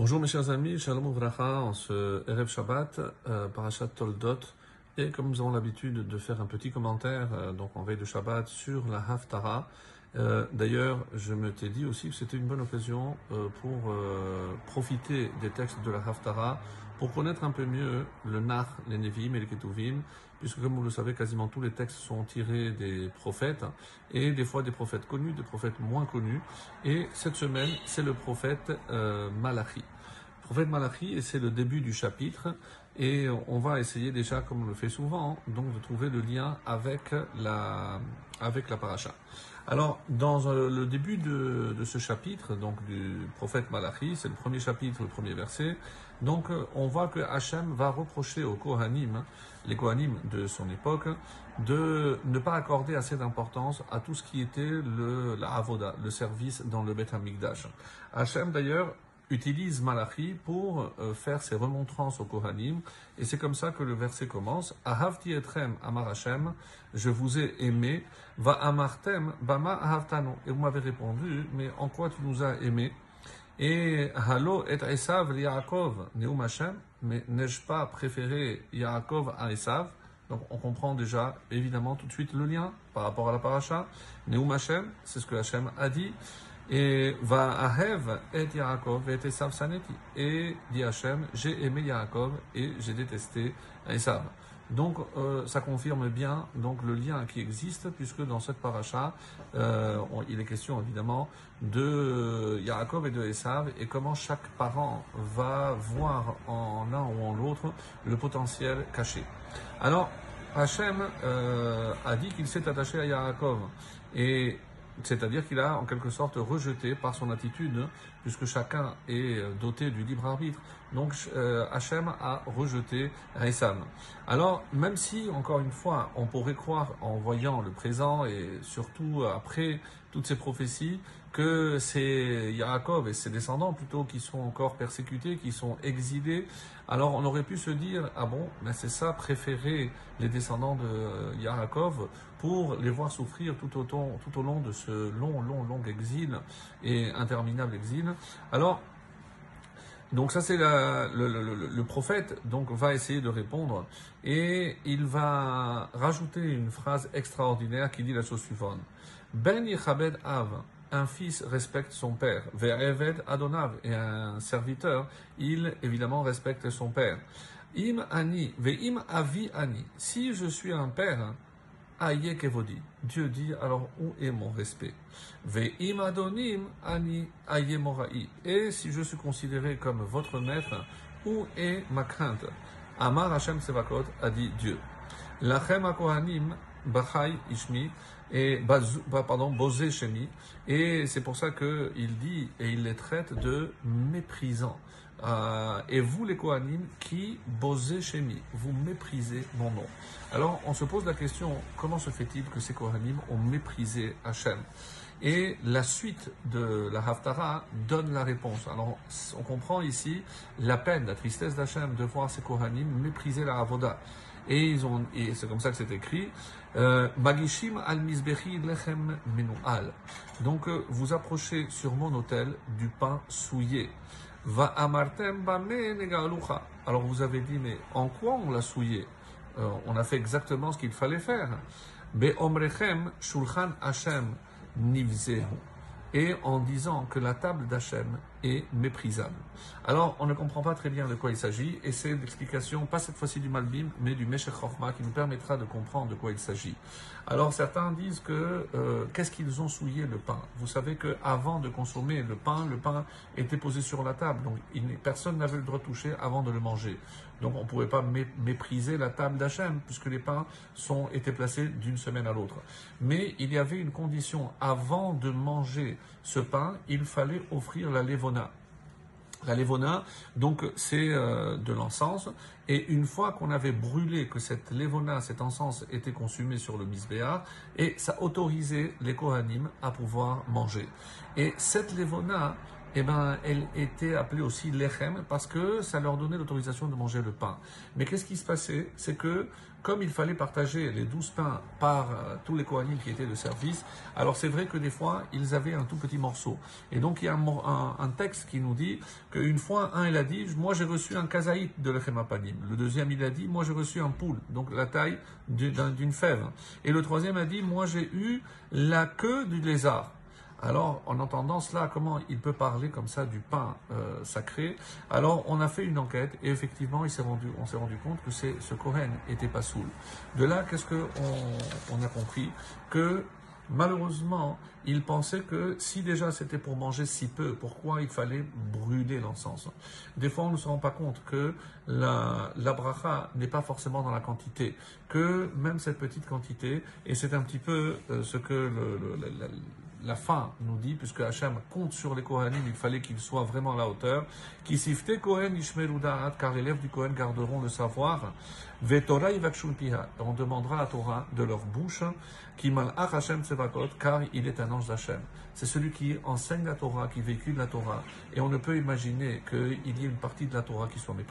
Bonjour mes chers amis, Shalom Uvracha, en ce Erev Shabbat, euh, Parashat Toldot, et comme nous avons l'habitude de faire un petit commentaire, euh, donc en veille de Shabbat, sur la Haftara. Euh, D'ailleurs, je me t'ai dit aussi que c'était une bonne occasion euh, pour profiter des textes de la Haftara, pour connaître un peu mieux le Nar, les Nevim et les Ketuvim, puisque comme vous le savez, quasiment tous les textes sont tirés des prophètes, et des fois des prophètes connus, des prophètes moins connus. Et cette semaine, c'est le prophète euh, Malachi. Le prophète Malachi, et c'est le début du chapitre, et on va essayer déjà, comme on le fait souvent, donc de trouver le lien avec la, avec la paracha. Alors, dans euh, le début de, ce chapitre, donc du prophète Malachi, c'est le premier chapitre, le premier verset, donc euh, on voit que Hachem va reprocher aux Kohanim, les Kohanim de son époque, de ne pas accorder assez d'importance à tout ce qui était le, la avoda, le service dans le Beth. Hachem d'ailleurs utilise Malachi pour euh, faire ses remontrances au Kohanim. Et c'est comme ça que le verset commence. Ahavti etrem amar je vous ai aimé. Va amartem bama ahavtano. Et vous m'avez répondu, mais en quoi tu nous as aimés Et halo et Esav Yaakov neum Hashem, mais n'ai-je pas préféré Yaakov à Esav? Donc on comprend déjà évidemment tout de suite le lien par rapport à la paracha. Neum Hashem, c'est ce que Hashem a dit. Et va Ahev et Yaakov et Esav Saneti. Et dit Hachem, j'ai aimé Yaakov et j'ai détesté Esav. Donc euh, ça confirme bien donc le lien qui existe puisque dans cette paracha euh, il est question évidemment de Yaakov et de Esav et comment chaque parent va voir en l'un ou en l'autre le potentiel caché. Alors Hachem euh, a dit qu'il s'est attaché à Yaakov et c'est-à-dire qu'il a en quelque sorte rejeté par son attitude, puisque chacun est doté du libre arbitre. Donc euh, Hachem a rejeté Esav. Alors même si, encore une fois, on pourrait croire en voyant le présent et surtout après toutes ces prophéties, que c'est Yaakov et ses descendants plutôt qui sont encore persécutés, qui sont exilés, alors on aurait pu se dire, ah bon, mais c'est ça, préférer les descendants de Yaakov pour les voir souffrir tout au, temps, tout au long de ce long, long, long exil et interminable exil. Alors, donc ça c'est le, le, prophète donc va essayer de répondre et il va rajouter une phrase extraordinaire qui dit la chose suivante. Ben Yichabed Av, un fils respecte son père. Ve'eved Adonav, et un serviteur, il évidemment respecte son père. Im ani, ve'im avi ani. Si je suis un père, aye kevodi. Dieu dit, alors où est mon respect? Ve'im adonim ani aye mora'i. Et si je suis considéré comme votre maître, où est ma crainte? Amar Hashem Sevakot a dit Dieu. Lachem akohanim Bachai Ishmi et pardon Bosé Shemi et c'est pour ça que il dit et il les traite de méprisants. Euh, et vous les Kohanim qui Bosé Shemi, vous méprisez mon nom. Alors on se pose la question comment se fait-il que ces Kohanim ont méprisé Hachem? Et la suite de la Haftara donne la réponse. Alors, on comprend ici la peine, la tristesse d'Hachem de voir ces Kohanim mépriser la Avoda. Et ils ont, et c'est comme ça que c'est écrit, Magishim al misbechi lechem menual. Donc, vous approchez sur mon autel du pain souillé. Va amartem. Alors, vous avez dit, mais en quoi on l'a souillé? Euh, On a fait exactement ce qu'il fallait faire. Be omrechem shulchan Hashem nivzehu et en disant que la table d'Hachem est méprisable. Alors, on ne comprend pas très bien de quoi il s'agit, et c'est l'explication, pas cette fois-ci du Malbim, mais du Meshech Chochma, qui nous permettra de comprendre de quoi il s'agit. Alors, certains disent que, euh, qu'est-ce qu'ils ont souillé le pain? Vous savez que avant de consommer le pain, le pain était posé sur la table, donc personne n'avait le droit de toucher avant de le manger. Donc, on ne pouvait pas mépriser la table d'Hachem, puisque les pains sont, étaient placés d'une semaine à l'autre. Mais il y avait une condition, avant de manger ce pain, il fallait offrir la levona. La levona, donc c'est euh, de l'encens, et une fois qu'on avait brûlé, que cette levona, cet encens était consumé sur le misbéa, et ça autorisait les kohanim à pouvoir manger. Et cette levona eh ben, elle était appelée aussi lechem parce que ça leur donnait l'autorisation de manger le pain. Mais qu'est-ce qui se passait? C'est que comme il fallait partager les douze pains par euh, tous les Kohanim qui étaient de service, alors c'est vrai que des fois, ils avaient un tout petit morceau. Et donc, il y a un, texte qui nous dit qu'une fois, un, il a dit, moi j'ai reçu un kazaït de lechem apanim. Le deuxième, il a dit, moi j'ai reçu un poule, donc la taille d'une fève. Et le troisième a dit, moi j'ai eu la queue du lézard. Alors, en entendant cela, comment il peut parler comme ça du pain euh, sacré? Alors, on a fait une enquête et effectivement, il rendu, on s'est rendu compte que ce Kohen était pas saoul. De là, qu'est-ce que on, a compris? Que malheureusement, il pensait que si déjà c'était pour manger si peu, pourquoi il fallait brûler l'encens? Des fois, on ne se rend pas compte que la, bracha n'est pas forcément dans la quantité, que même cette petite quantité, et c'est un petit peu euh, ce que le, la fin nous dit, puisque Hachem compte sur les Kohanim, il fallait qu'ils soient vraiment à la hauteur. Qui sifte Kohen ishmerudaat, car les élèves du Kohen garderont le savoir. Vetora piha. On demandera la Torah de leur bouche, qui mal Hachem car il est un ange d'Hachem. C'est celui qui enseigne la Torah, qui véhicule la Torah. Et on ne peut imaginer qu'il y ait une partie de la Torah qui soit